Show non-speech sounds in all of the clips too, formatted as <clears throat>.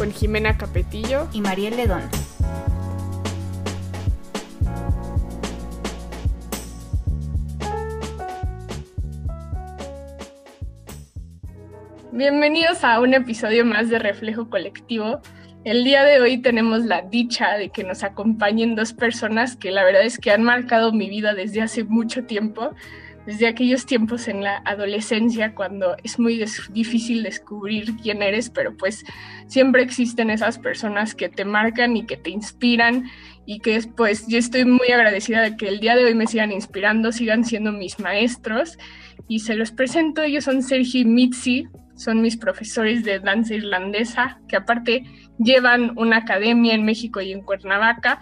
Con Jimena Capetillo y Mariel Ledón. Bienvenidos a un episodio más de Reflejo Colectivo. El día de hoy tenemos la dicha de que nos acompañen dos personas que la verdad es que han marcado mi vida desde hace mucho tiempo, desde aquellos tiempos en la adolescencia cuando es muy difícil descubrir quién eres, pero pues siempre existen esas personas que te marcan y que te inspiran y que pues yo estoy muy agradecida de que el día de hoy me sigan inspirando, sigan siendo mis maestros y se los presento, ellos son Sergi Mitzi, son mis profesores de danza irlandesa, que aparte llevan una academia en México y en Cuernavaca.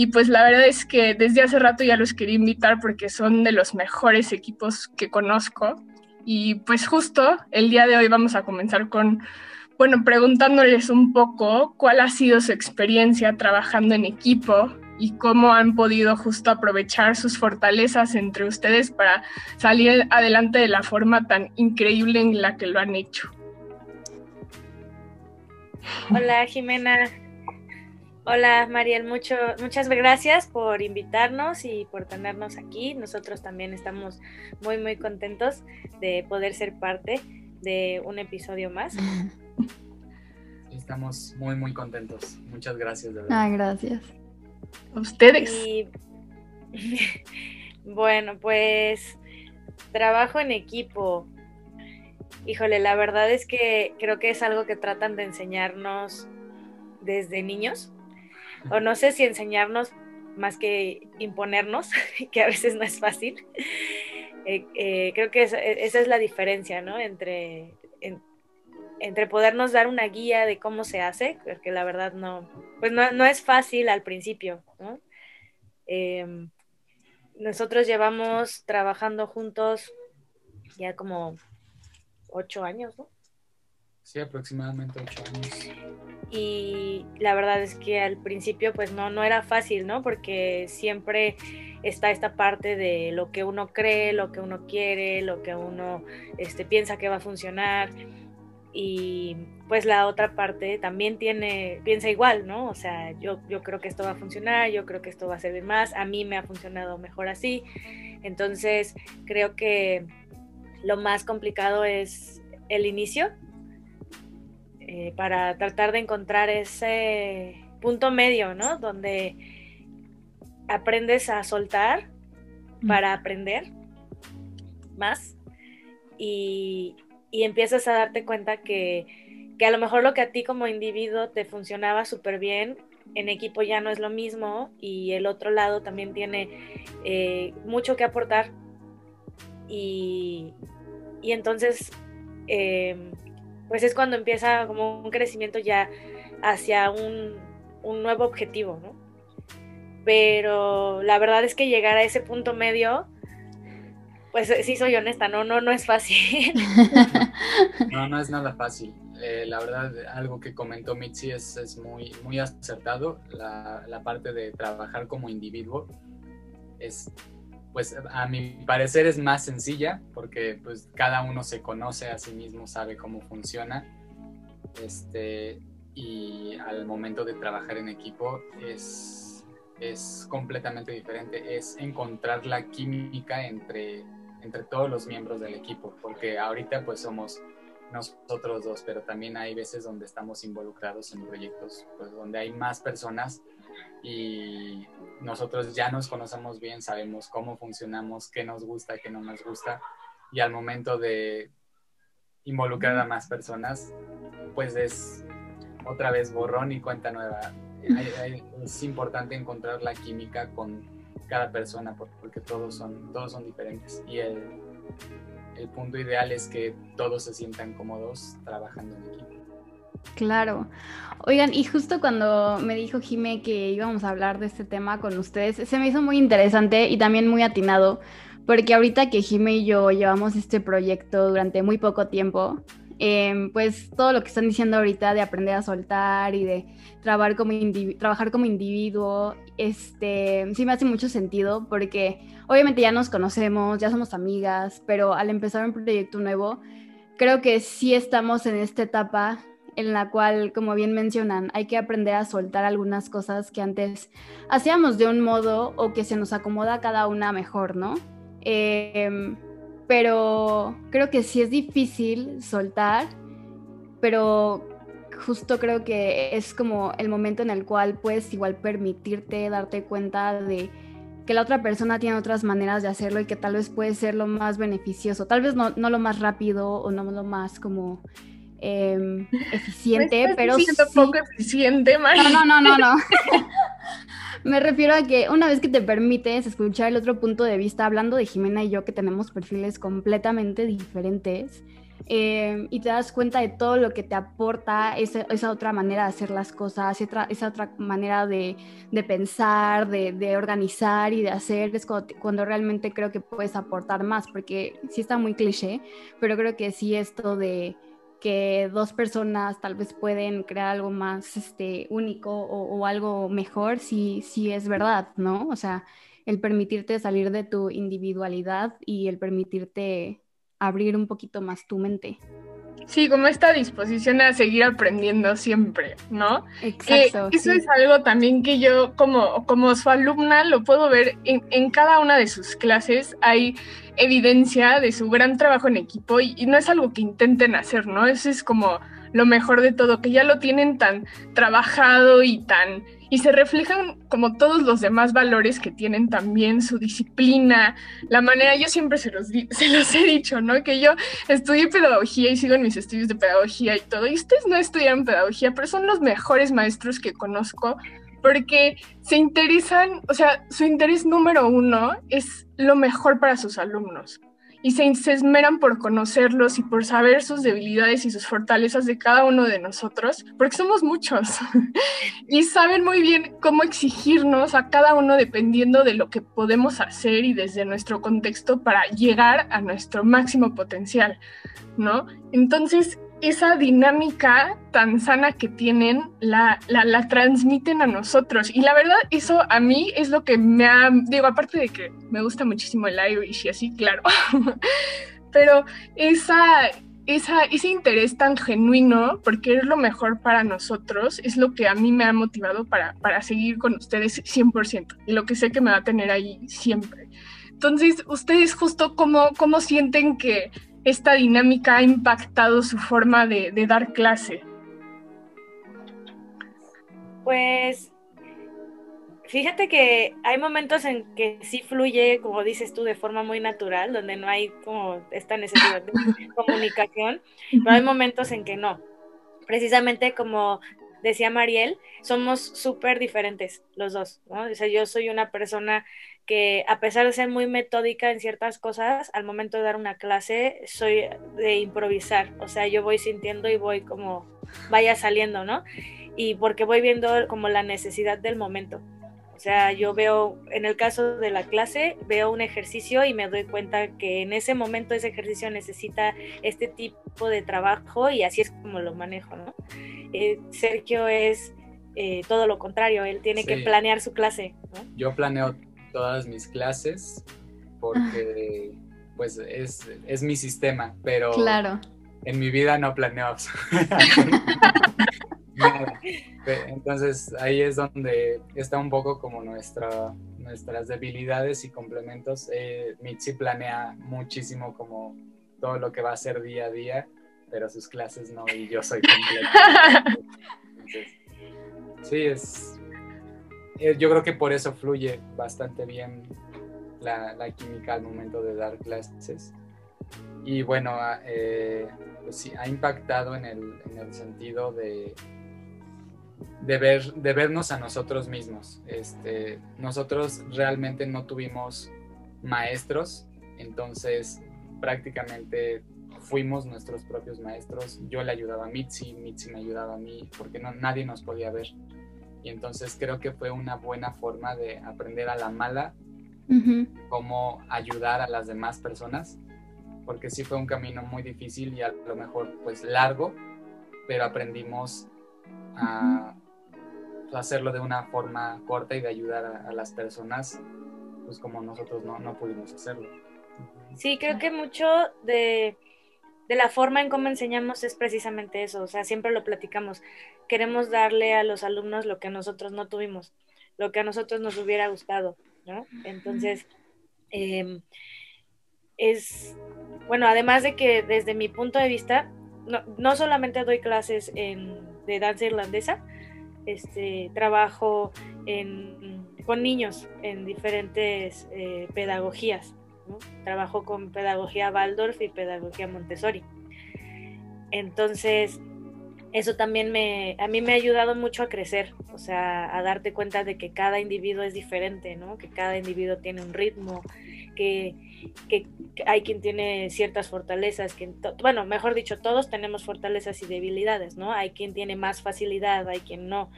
Y pues la verdad es que desde hace rato ya los quería invitar porque son de los mejores equipos que conozco. Y pues justo el día de hoy vamos a comenzar con, bueno, preguntándoles un poco cuál ha sido su experiencia trabajando en equipo y cómo han podido justo aprovechar sus fortalezas entre ustedes para salir adelante de la forma tan increíble en la que lo han hecho. Hola Jimena. Hola Mariel, mucho, muchas gracias por invitarnos y por tenernos aquí. Nosotros también estamos muy, muy contentos de poder ser parte de un episodio más. <laughs> Estamos muy, muy contentos. Muchas gracias, de verdad. Ah, gracias. A ustedes. <laughs> bueno, pues trabajo en equipo. Híjole, la verdad es que creo que es algo que tratan de enseñarnos desde niños. O no sé si enseñarnos más que imponernos, <laughs> que a veces no es fácil. Eh, eh, creo que esa, es la diferencia, ¿no? Entre, entre podernos dar una guía de cómo se hace, porque la verdad no, pues no, es fácil al principio, ¿no? Em, nosotros llevamos trabajando juntos ya como ocho años, ¿no? Sí, aproximadamente ocho años. Y la verdad es que al principio pues no, no era fácil, ¿no? Porque siempre está esta parte de lo que uno cree, lo que uno quiere, lo que uno este, piensa que va a funcionar y pues la otra parte también tiene, piensa igual, ¿no? O sea, yo, yo creo que esto va a funcionar, yo creo que esto va a servir más, a mí me ha funcionado mejor así, entonces creo que lo más complicado es el inicio eh, para tratar de encontrar ese punto medio, ¿no? Donde aprendes a soltar para aprender más y, y empiezas a darte cuenta que, a lo mejor lo que a ti como individuo te funcionaba súper bien, en equipo ya no es lo mismo y el otro lado también tiene eh, mucho que aportar. Y, entonces, em, pues es cuando empieza como un crecimiento ya hacia un, un nuevo objetivo, ¿no? Pero la verdad es que llegar a ese punto medio pues sí soy honesta, no, no, no es fácil. <laughs> No, no es nada fácil. Eh, la verdad, algo que comentó Mitzi es, es muy, muy acertado. La, la, parte de trabajar como individuo es, pues a mi parecer es más sencilla porque pues cada uno se conoce a sí mismo, sabe cómo funciona. Este, y al momento de trabajar en equipo es, es completamente diferente. Es encontrar la química entre entre todos los miembros del equipo, porque ahorita pues somos nosotros dos, pero también hay veces donde estamos involucrados en proyectos pues, donde hay más personas y nosotros ya nos conocemos bien, sabemos cómo funcionamos, qué nos gusta, qué no nos gusta y al momento de involucrar a más personas pues es otra vez borrón y cuenta nueva. es importante encontrar la química con cada persona porque todos son, todos son diferentes y el, el punto ideal es que todos se sientan cómodos trabajando en equipo. Claro. Oigan, y justo cuando me dijo Jime que íbamos a hablar de este tema con ustedes, se me hizo muy interesante y también muy atinado, porque ahorita que Jime y yo llevamos este proyecto durante muy poco tiempo, em, pues todo lo que están diciendo ahorita de aprender a soltar y de trabajar como, trabajar como individuo, este, sí me hace mucho sentido porque obviamente ya nos conocemos, ya somos amigas, pero al empezar un proyecto nuevo, creo que sí estamos en esta etapa en la cual, como bien mencionan, hay que aprender a soltar algunas cosas que antes hacíamos de un modo o que se nos acomoda cada una mejor, ¿no? Em, pero creo que sí es difícil soltar, pero justo creo que es como el momento en el cual puedes igual permitirte darte cuenta de que la otra persona tiene otras maneras de hacerlo y que tal vez puede ser lo más beneficioso, tal vez no, no lo más rápido o no lo más como Em, <laughs> eficiente, pero sí... poco eficiente, No, no, no, no, no. <laughs> <laughs> Me refiero a que una vez que te permites escuchar el otro punto de vista, hablando de Jimena y yo, que tenemos perfiles completamente diferentes, em, y te das cuenta de todo lo que te aporta esa, esa otra manera de hacer las cosas, esa, esa otra manera de, de pensar, de, de, organizar y de hacer, es cuando, cuando, realmente creo que puedes aportar más, porque sí está muy cliché, pero creo que sí esto de que dos personas tal vez pueden crear algo más este, único o, algo mejor, sí, sí es verdad, ¿no? O sea, el permitirte salir de tu individualidad y el permitirte abrir un poquito más tu mente. Sí, como esta disposición a seguir aprendiendo siempre, ¿no? Exacto. eso es algo también que yo como, como su alumna lo puedo ver en, en cada una de sus clases. Hay evidencia de su gran trabajo en equipo y, no es algo que intenten hacer, ¿no? Eso es como lo mejor de todo, que ya lo tienen tan trabajado y tan y se reflejan como todos los demás valores que tienen también su disciplina, la manera, yo siempre se los, <laughs> se los he dicho, ¿no? Que yo estudié pedagogía y sigo en mis estudios de pedagogía y todo, y ustedes no estudiaron pedagogía, pero son los mejores maestros que conozco porque se interesan, o sea, su interés número uno es lo mejor para sus alumnos y se, esmeran por conocerlos y por saber sus debilidades y sus fortalezas de cada uno de nosotros, porque somos muchos <laughs> y saben muy bien cómo exigirnos a cada uno dependiendo de lo que podemos hacer y desde nuestro contexto para llegar a nuestro máximo potencial, ¿no? Entonces, esa dinámica tan sana que tienen la, la, transmiten a nosotros. Y la verdad, eso a mí es lo que me ha, digo, aparte de que me gusta muchísimo el Irish y así, claro, <laughs> pero esa, esa, ese interés tan genuino, porque es lo mejor para nosotros, es lo que a mí me ha motivado para, para seguir con ustedes 100% y lo que sé que me va a tener ahí siempre. Entonces, ustedes justo cómo, cómo sienten que esta dinámica ha impactado su forma de, dar clase? Pues Fíjate que hay momentos en que sí fluye, como dices tú, de forma muy natural, donde no hay como esta necesidad de <laughs> comunicación, pero hay momentos en que no. Precisamente como decía Mariel, somos súper diferentes los dos, ¿no? O sea, yo soy una persona que a pesar de ser muy metódica en ciertas cosas, al momento de dar una clase soy de improvisar, o sea, yo voy sintiendo y voy como vaya saliendo, ¿no? Y porque voy viendo como la necesidad del momento. O sea, yo veo, en el caso de la clase, veo un ejercicio y me doy cuenta que en ese momento ese ejercicio necesita este tipo de trabajo y así es como lo manejo, ¿no? Eh, Sergio es eh, todo lo contrario, él tiene que planear su clase, ¿no? Yo planeo todas mis clases porque pues es, es mi sistema, pero claro. en mi vida no planeo <laughs> Entonces ahí es donde está un poco como nuestra, nuestras debilidades y complementos. Eh, Mitzi planea muchísimo como todo lo que va a hacer día a día, pero sus clases no y yo soy completo. <laughs> sí, es, yo creo que por eso fluye bastante bien la, química al momento de dar clases. Y bueno, ah, eh, pues sí, ha impactado en el, sentido de, de, ver, de vernos a nosotros mismos. Este, nosotros realmente no tuvimos maestros, entonces prácticamente fuimos nuestros propios maestros. Yo le ayudaba a Mitzi, Mitzi me ayudaba a mí, porque no, nadie nos podía ver. Y entonces creo que fue una buena forma de aprender a la mala cómo ayudar a las demás personas, porque sí fue un camino muy difícil y a lo mejor pues largo, pero aprendimos a hacerlo de una forma corta y de ayudar a, las personas, pues como nosotros no, no pudimos hacerlo. Sí, creo que mucho de, de la forma en cómo enseñamos es precisamente eso, o sea, siempre lo platicamos, queremos darle a los alumnos lo que nosotros no tuvimos, lo que a nosotros nos hubiera gustado, ¿no? Entonces, em, es, bueno, además de que desde mi punto de vista, no, no solamente doy clases en, de danza irlandesa, este, trabajo con niños en diferentes eh, pedagogías. Trabajo con pedagogía Waldorf y pedagogía Montessori. Entonces, eso también me, a mí me ha ayudado mucho a crecer, o sea, a darte cuenta de que cada individuo es diferente, ¿no? Que cada individuo tiene un ritmo, que, hay quien tiene ciertas fortalezas, que, bueno, mejor dicho, todos tenemos fortalezas y debilidades, ¿no? Hay quien tiene más facilidad, hay quien no.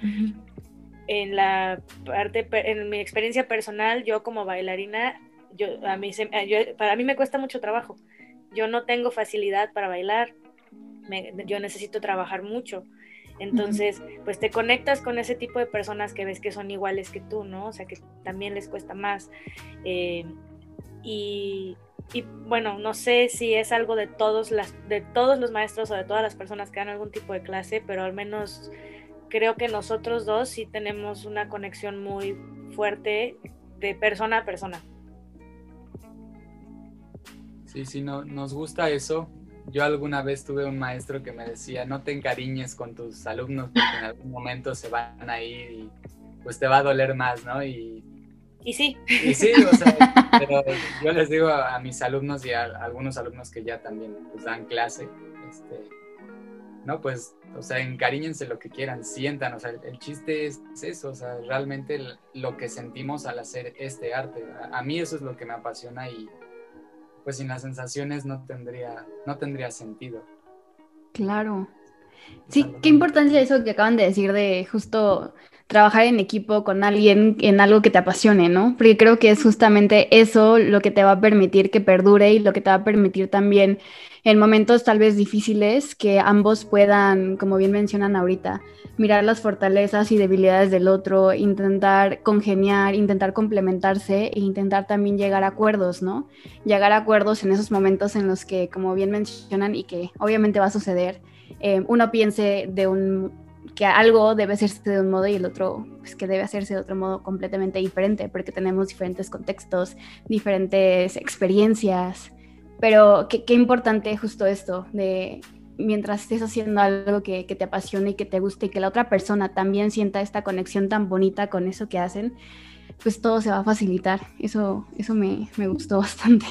En la parte, en mi experiencia personal, yo como bailarina, yo, a mí para mí me cuesta mucho trabajo. Yo no tengo facilidad para bailar, yo necesito trabajar mucho. Entonces, pues te conectas con ese tipo de personas que ves que son iguales que tú, ¿no? O sea, que también les cuesta más. Eh, y, bueno, no sé si es algo de todos, las, de todos los maestros o de todas las personas que dan algún tipo de clase, pero al menos creo que nosotros dos sí tenemos una conexión muy fuerte de persona a persona. Sí, sí, no, nos gusta eso. Yo alguna vez tuve un maestro que me decía, no te encariñes con tus alumnos porque en algún momento se van a ir y pues te va a doler más, ¿no? Y, y sí. Y sí, o sea, pero yo les digo a, mis alumnos y a, algunos alumnos que ya también pues, dan clase, este, no, pues, o sea, encariñense lo que quieran, sientan, o sea, el, chiste es, eso, o sea, realmente lo que sentimos al hacer este arte. a mí eso es lo que me apasiona y, pues sin las sensaciones no tendría, no tendría sentido. Claro. Sí, qué importancia eso que acaban de decir de justo trabajar en equipo con alguien en algo que te apasione, ¿no? Porque creo que es justamente eso lo que te va a permitir que perdure y lo que te va a permitir también en momentos tal vez difíciles que ambos puedan, como bien mencionan ahorita, mirar las fortalezas y debilidades del otro, intentar congeniar, intentar complementarse e intentar también llegar a acuerdos, ¿no? Llegar a acuerdos en esos momentos en los que, como bien mencionan y que obviamente va a suceder, eh, uno piense de un que algo debe hacerse de un modo y el otro pues, que debe hacerse de otro modo completamente diferente, porque tenemos diferentes contextos, diferentes experiencias, pero qué, qué importante justo esto de mientras estés haciendo algo que, te apasione y que te guste y que la otra persona también sienta esta conexión tan bonita con eso que hacen, pues todo se va a facilitar. Eso, eso me, gustó bastante.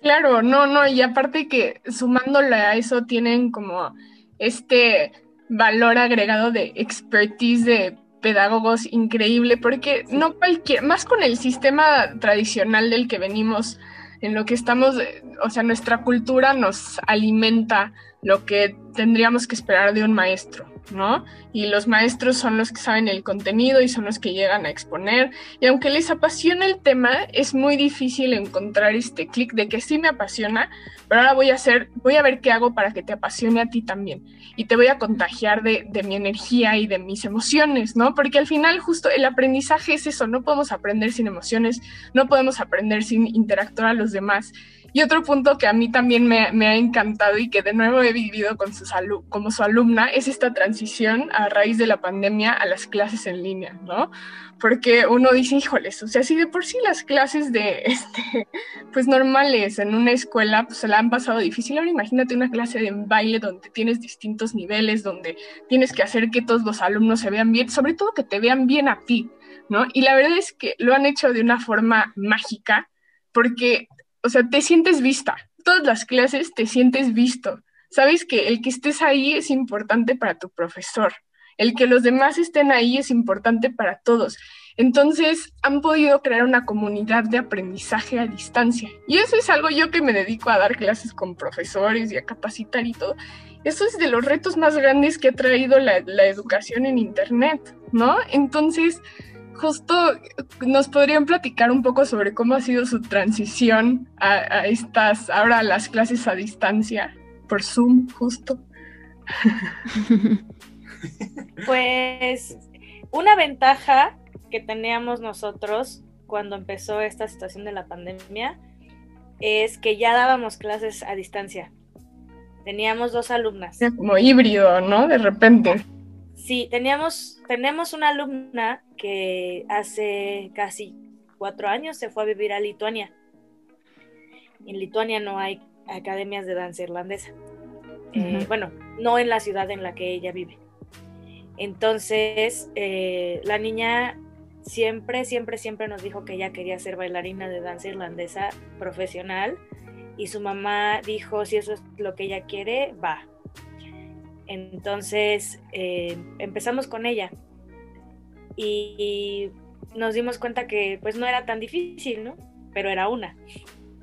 Claro, no, no, y aparte que sumándole a eso tienen como este valor agregado de expertise de pedagogos increíble, porque no cualquier, más con el sistema tradicional del que venimos, en lo que estamos, o sea, nuestra cultura nos alimenta lo que tendríamos que esperar de un maestro, ¿no? Y los maestros son los que saben el contenido y son los que llegan a exponer. Y aunque les apasiona el tema, es muy difícil encontrar este clic de que sí me apasiona, pero ahora voy a hacer, voy a ver qué hago para que te apasione a ti también. Y te voy a contagiar de, de mi energía y de mis emociones, ¿no? Porque al final justo el aprendizaje es eso, no podemos aprender sin emociones, no podemos aprender sin interactuar a los demás. Y otro punto que a mí también me, ha encantado y que de nuevo he vivido con sus como su alumna es esta transición a raíz de la pandemia a las clases en línea, ¿no? Porque uno dice, híjoles, o sea, si de por sí las clases de, <laughs> este, pues normales en una escuela, pues se la han pasado difícil, ahora imagínate una clase de baile donde tienes distintos niveles, donde tienes que hacer que todos los alumnos se vean bien, sobre todo que te vean bien a ti, ¿no? Y la verdad es que lo han hecho de una forma mágica, porque o sea, te sientes vista. Todas las clases te sientes visto. Sabes que el que estés ahí es importante para tu profesor. El que los demás estén ahí es importante para todos. Entonces han podido crear una comunidad de aprendizaje a distancia. Y eso es algo yo que me dedico a dar clases con profesores y a capacitar y todo. Eso es de los retos más grandes que ha traído la, educación en Internet, ¿no? Entonces, justo nos podrían platicar un poco sobre cómo ha sido su transición a, estas, ahora las clases a distancia, por Zoom, justo. <laughs> Pues una ventaja que teníamos nosotros cuando empezó esta situación de la pandemia es que ya dábamos clases a distancia. Teníamos dos alumnas. Como híbrido, ¿no? De repente. Sí, teníamos, tenemos una alumna que hace casi cuatro años se fue a vivir a Lituania. En Lituania no hay academias de danza irlandesa. Eh, bueno, no en la ciudad en la que ella vive. Entonces, eh, la niña siempre, siempre, siempre nos dijo que ella quería ser bailarina de danza irlandesa profesional y su mamá dijo, si eso es lo que ella quiere, va. Entonces eh, empezamos con ella y, nos dimos cuenta que pues no era tan difícil, ¿no? Pero era una.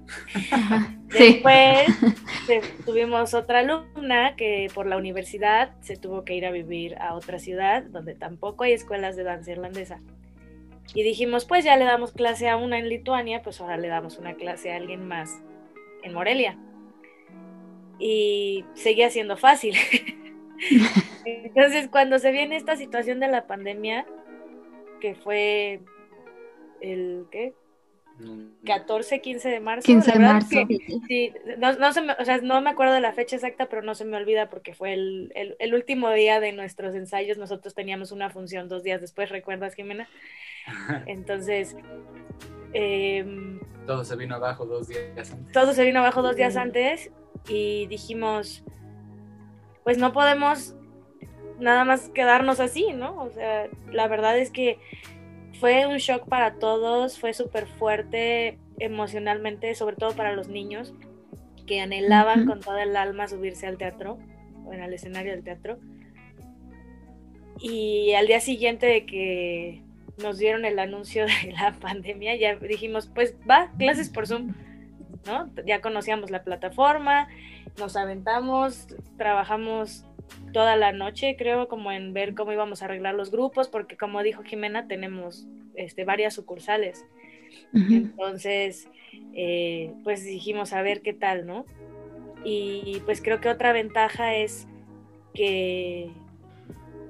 <laughs> Después <laughs> tuvimos otra alumna que por la universidad se tuvo que ir a vivir a otra ciudad donde tampoco hay escuelas de danza irlandesa. Y dijimos, pues ya le damos clase a una en Lituania, pues ahora le damos una clase a alguien más en Morelia. Y seguía siendo fácil. <laughs> Entonces, cuando se viene esta situación de la pandemia, que fue el, ¿qué? 14, 15 de marzo. 15 de marzo. sí, no, no, me, o sea, no me acuerdo de la fecha exacta, pero no se me olvida porque fue el, el, el, último día de nuestros ensayos. Nosotros teníamos una función dos días después, ¿recuerdas, Jimena? <laughs> Entonces... Em, todo se vino abajo dos días antes. Todo se vino abajo dos días antes y dijimos, pues no podemos nada más quedarnos así, ¿no? O sea, la verdad es que fue un shock para todos, fue súper fuerte emocionalmente, sobre todo para los niños que anhelaban con toda el alma subirse al teatro, o en el escenario del teatro. Y al día siguiente de que nos dieron el anuncio <laughs> de la pandemia, ya dijimos, pues va, clases por Zoom, ¿no? Ya conocíamos la plataforma, nos aventamos, trabajamos toda la noche, creo, como en ver cómo íbamos a arreglar los grupos, porque como dijo Jimena, tenemos este, varias sucursales. Entonces, eh, pues dijimos a ver qué tal, ¿no? Y pues creo que otra ventaja es que,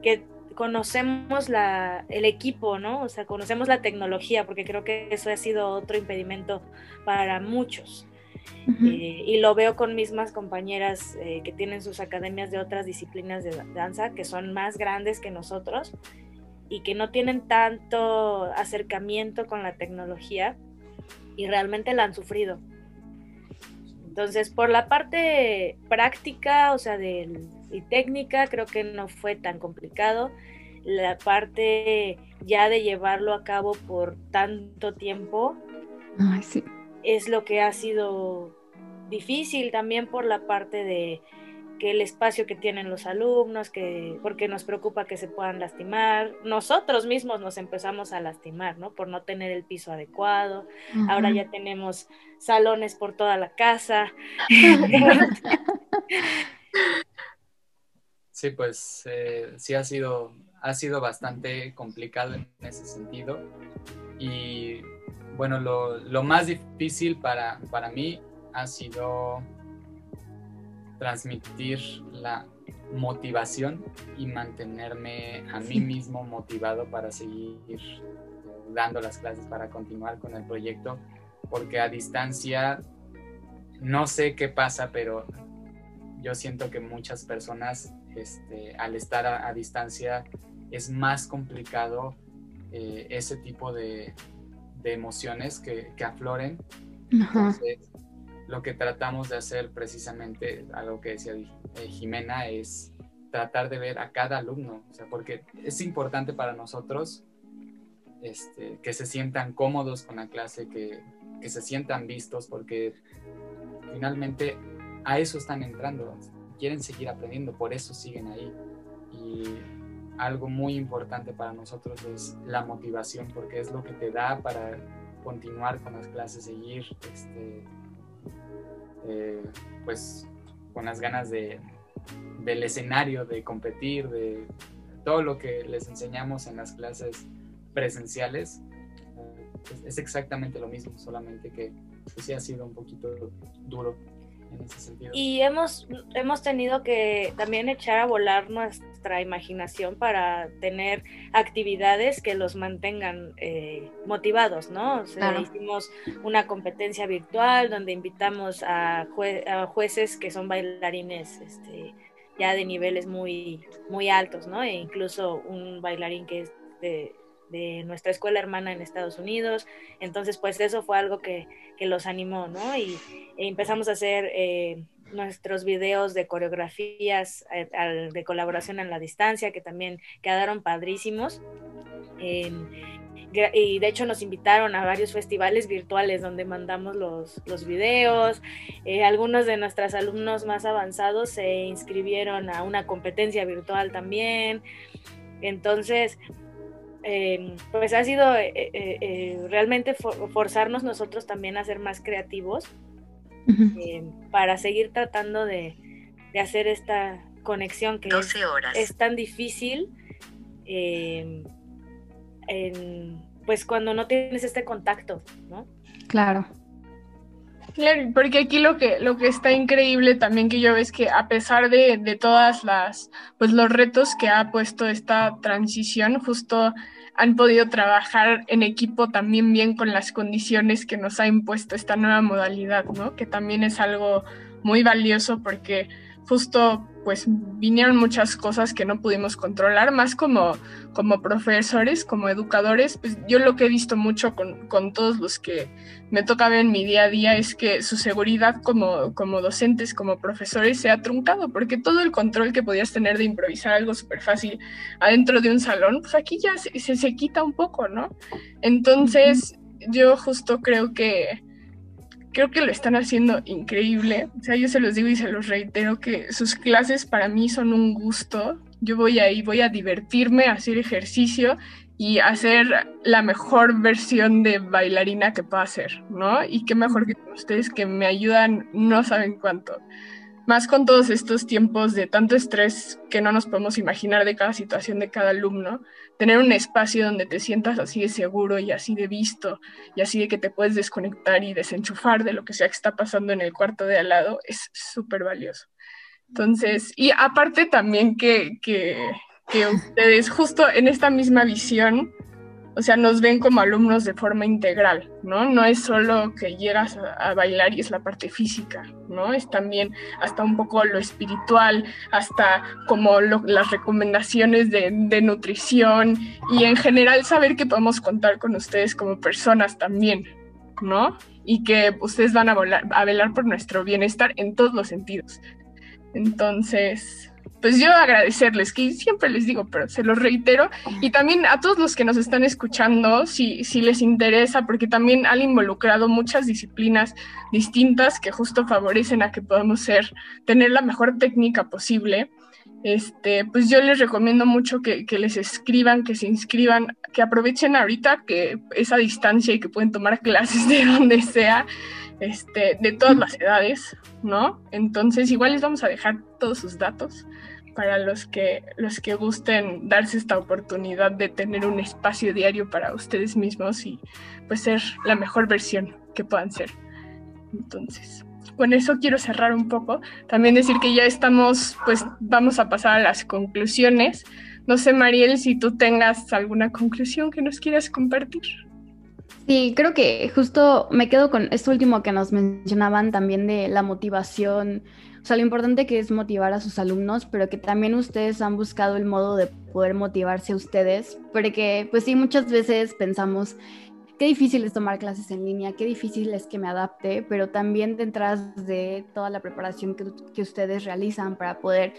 que conocemos la, el equipo, ¿no? O sea, conocemos la tecnología, porque creo que eso ha sido otro impedimento para muchos. Eh, y lo veo con mismas compañeras eh, que tienen sus academias de otras disciplinas de danza, que son más grandes que nosotros y que no tienen tanto acercamiento con la tecnología y realmente la han sufrido. Entonces, por la parte práctica, o sea, de, y técnica, creo que no fue tan complicado. La parte ya de llevarlo a cabo por tanto tiempo es lo que ha sido difícil también por la parte de que el espacio que tienen los alumnos, que porque nos preocupa que se puedan lastimar, nosotros mismos nos empezamos a lastimar, ¿no? Por no tener el piso adecuado. Ahora ya tenemos salones por toda la casa. <laughs> sí, pues eh, sí ha sido ha sido bastante complicado en ese sentido y bueno, lo, lo más difícil para, para mí ha sido transmitir la motivación y mantenerme a mí <laughs> mismo motivado para seguir dando las clases, para continuar con el proyecto, porque a distancia no sé qué pasa, pero yo siento que muchas personas este, al estar a, distancia es más complicado eh, ese tipo de, de emociones que, que afloren. Entonces, lo que tratamos de hacer precisamente, algo que decía eh, Jimena, es tratar de ver a cada alumno, o sea, porque es importante para nosotros este, que se sientan cómodos con la clase, que, que se sientan vistos, porque finalmente a eso están entrando, quieren seguir aprendiendo, por eso siguen ahí. Y algo muy importante para nosotros es la motivación, porque es lo que te da para continuar con las clases, seguir este, eh, pues con las ganas de, del escenario, de competir, de todo lo que les enseñamos en las clases presenciales. Es, exactamente lo mismo, solamente que pues, sí ha sido un poquito duro en ese sentido. Y hemos, hemos tenido que también echar a volar nuestra imaginación para tener actividades que los mantengan eh, motivados, ¿no? Hicimos una competencia virtual donde invitamos a, jueces que son bailarines este, ya de niveles muy, muy altos, ¿no? E incluso un bailarín que es de de nuestra escuela hermana en Estados Unidos. Entonces, pues eso fue algo que, los animó, ¿no? Y empezamos a hacer eh, nuestros videos de coreografías eh, de colaboración en la distancia, que también quedaron padrísimos. Em, y de hecho nos invitaron a varios festivales virtuales donde mandamos los, los videos. Eh, algunos de nuestros alumnos más avanzados se inscribieron a una competencia virtual también. Entonces, Em, pues ha sido eh, eh, eh, realmente forzarnos nosotros también a ser más creativos em, para seguir tratando de, hacer esta conexión que Es, tan difícil em, pues cuando no tienes este contacto, ¿no? Claro. Claro, porque aquí lo que, lo que está increíble también que yo veo es que a pesar de, de todas las, pues los retos que ha puesto esta transición, justo han podido trabajar en equipo también bien con las condiciones que nos ha impuesto esta nueva modalidad, ¿no? Que también es algo muy valioso porque justo pues vinieron muchas cosas que no pudimos controlar, más como, como profesores, como educadores, pues yo lo que he visto mucho con, con, todos los que me toca ver en mi día a día es que su seguridad como, como docentes, como profesores se ha truncado, porque todo el control que podías tener de improvisar algo súper fácil adentro de un salón, pues aquí ya se, se, se quita un poco, ¿no? Entonces yo justo creo que creo que lo están haciendo increíble. O sea, yo se los digo y se los reitero que sus clases para mí son un gusto. Yo voy ahí, voy a divertirme, hacer ejercicio y hacer la mejor versión de bailarina que pueda hacer, ¿no? Y qué mejor que ustedes que me ayudan, no saben cuánto más con todos estos tiempos de tanto estrés que no nos podemos imaginar de cada situación de cada alumno, tener un espacio donde te sientas así de seguro y así de visto y así de que te puedes desconectar y desenchufar de lo que sea que está pasando en el cuarto de al lado es súper valioso. Entonces, y aparte también que, que, que ustedes justo en esta misma visión o sea, nos ven como alumnos de forma integral, ¿no? No es solo que llegas a, bailar y es la parte física, ¿no? Es también hasta un poco lo espiritual, hasta como las recomendaciones de, nutrición y en general saber que podemos contar con ustedes como personas también, ¿no? Y que ustedes van a, a velar por nuestro bienestar en todos los sentidos. Entonces, pues yo agradecerles, que siempre les digo, pero se los reitero, y también a todos los que nos están escuchando, si, si les interesa, porque también han involucrado muchas disciplinas distintas que justo favorecen a que podamos ser, tener la mejor técnica posible. Este, pues yo les recomiendo mucho que, que les escriban, que se inscriban, que aprovechen ahorita que esa distancia y que pueden tomar <laughs> clases de donde sea este, de todas las edades, ¿no? Entonces igual les vamos a dejar todos sus datos para los que, los que gusten darse esta oportunidad de tener un espacio diario para ustedes mismos y pues ser la mejor versión que puedan ser. Entonces, con eso quiero cerrar un poco. También decir que ya estamos, pues vamos a pasar a las conclusiones. No sé, Mariel, si tú tengas alguna conclusión que nos quieras compartir. Sí, creo que justo me quedo con esto último que nos mencionaban también de la motivación, o sea, lo importante que es motivar a sus alumnos, pero que también ustedes han buscado el modo de poder motivarse a ustedes, porque pues sí, muchas veces pensamos, qué difícil es tomar clases en línea, qué difícil es que me adapte, pero también detrás de toda la preparación que, que ustedes realizan para poder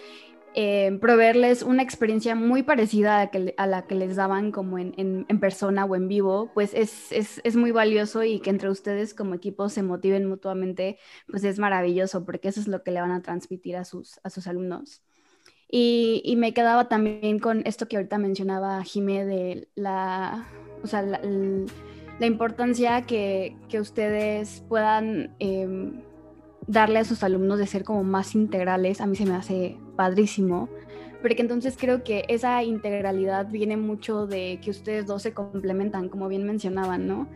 eh, proveerles una experiencia muy parecida a, la que les daban como en, persona o en vivo, pues es, muy valioso y que entre ustedes como equipo se motiven mutuamente, pues es maravilloso porque eso es lo que le van a transmitir a sus, a sus alumnos. Y, me quedaba también con esto que ahorita mencionaba Jimé de la, o sea, la, importancia que, ustedes puedan em, darle a sus alumnos de ser como más integrales. A mí se me hace padrísimo porque entonces creo que esa integralidad viene mucho de que ustedes dos se complementan, como bien mencionaban, ¿no?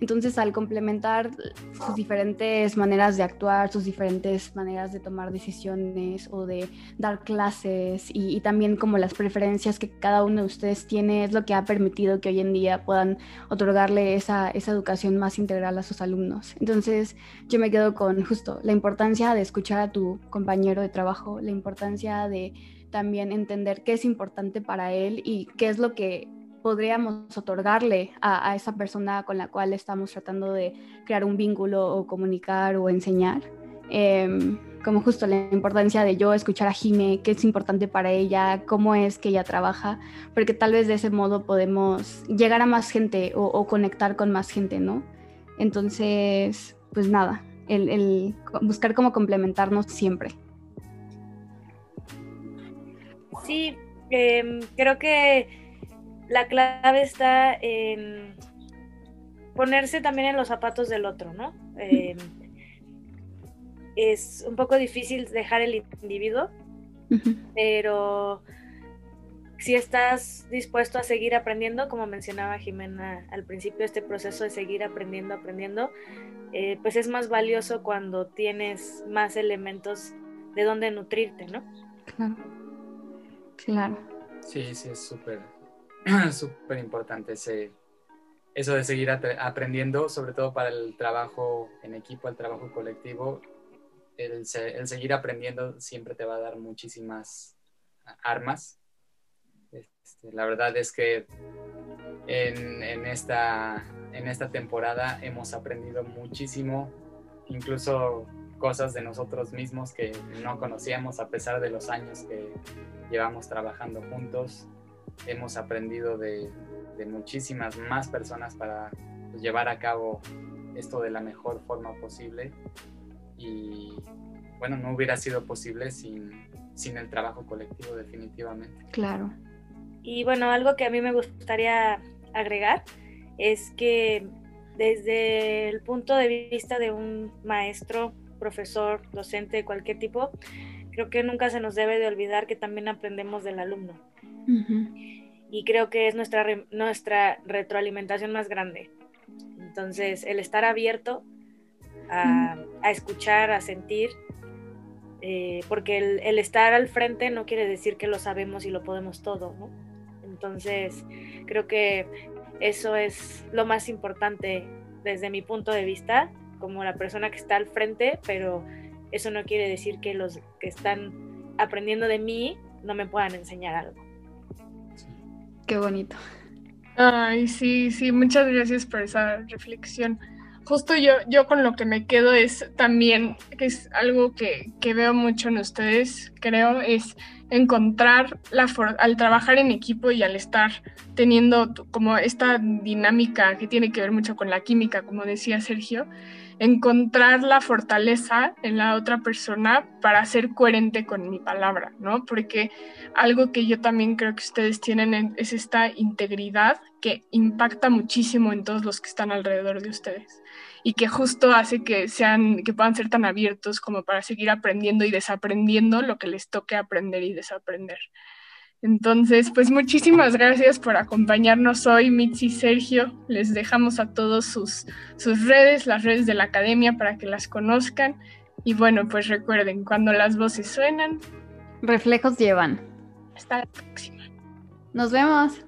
Entonces, al complementar sus diferentes maneras de actuar, sus diferentes maneras de tomar decisiones o de dar clases y, también como las preferencias que cada uno de ustedes tiene, es lo que ha permitido que hoy en día puedan otorgarle esa, esa educación más integral a sus alumnos. Entonces, yo me quedo con justo la importancia de escuchar a tu compañero de trabajo, la importancia de también entender qué es importante para él y qué es lo que podríamos otorgarle a, esa persona con la cual estamos tratando de crear un vínculo o comunicar o enseñar. Em, como justo la importancia de yo escuchar a Jime, qué es importante para ella, cómo es que ella trabaja, porque tal vez de ese modo podemos llegar a más gente o, conectar con más gente, ¿no? Entonces, pues nada, el buscar cómo complementarnos siempre. Sí, em, creo que la clave está en ponerse también en los zapatos del otro, ¿no? Em, es un poco difícil dejar el individuo, pero si estás dispuesto a seguir aprendiendo, como mencionaba Jimena al principio, este proceso de seguir aprendiendo, aprendiendo, eh, pues es más valioso cuando tienes más elementos de donde nutrirte, ¿no? Claro. Claro. Sí, sí, es súper, <clears throat> súper importante ese, eso de seguir aprendiendo, sobre todo para el trabajo en equipo, el trabajo colectivo. El, seguir aprendiendo siempre te va a dar muchísimas armas. Este, la verdad es que en, en, esta, en esta temporada hemos aprendido muchísimo, incluso cosas de nosotros mismos que no conocíamos a pesar de los años que llevamos trabajando juntos. Hemos aprendido de, muchísimas más personas para pues, llevar a cabo esto de la mejor forma posible. Y bueno, no hubiera sido posible sin, sin el trabajo colectivo definitivamente. Claro. Y bueno, algo que a mí me gustaría agregar es que desde el punto de vista de un maestro profesor, docente de cualquier tipo, creo que nunca se nos debe de olvidar que también aprendemos del alumno. Y creo que es nuestra, nuestra retroalimentación más grande. Entonces, el estar abierto a, escuchar, a sentir, eh, porque el, el, estar al frente no quiere decir que lo sabemos y lo podemos todo, ¿no? Entonces, creo que eso es lo más importante desde mi punto de vista como la persona que está al frente, pero eso no quiere decir que los que están aprendiendo de mí no me puedan enseñar algo. Qué bonito. Ay, sí, sí, muchas gracias por esa reflexión. Justo yo, yo con lo que me quedo es también, que es algo que, que veo mucho en ustedes, creo, es encontrar la al trabajar en equipo y al estar teniendo como esta dinámica que tiene que ver mucho con la química, como decía Sergio, encontrar la fortaleza en la otra persona para ser coherente con mi palabra, ¿no? Porque algo que yo también creo que ustedes tienen es esta integridad que impacta muchísimo en todos los que están alrededor de ustedes y que justo hace que sean que puedan ser tan abiertos como para seguir aprendiendo y desaprendiendo lo que les toque aprender y desaprender. Entonces, pues muchísimas gracias por acompañarnos hoy, Mitzi y Sergio. Les dejamos a todos sus, sus redes, las redes de la academia para que las conozcan. Y bueno, pues recuerden, cuando las voces suenan, reflejos llevan. Hasta la próxima. Nos vemos.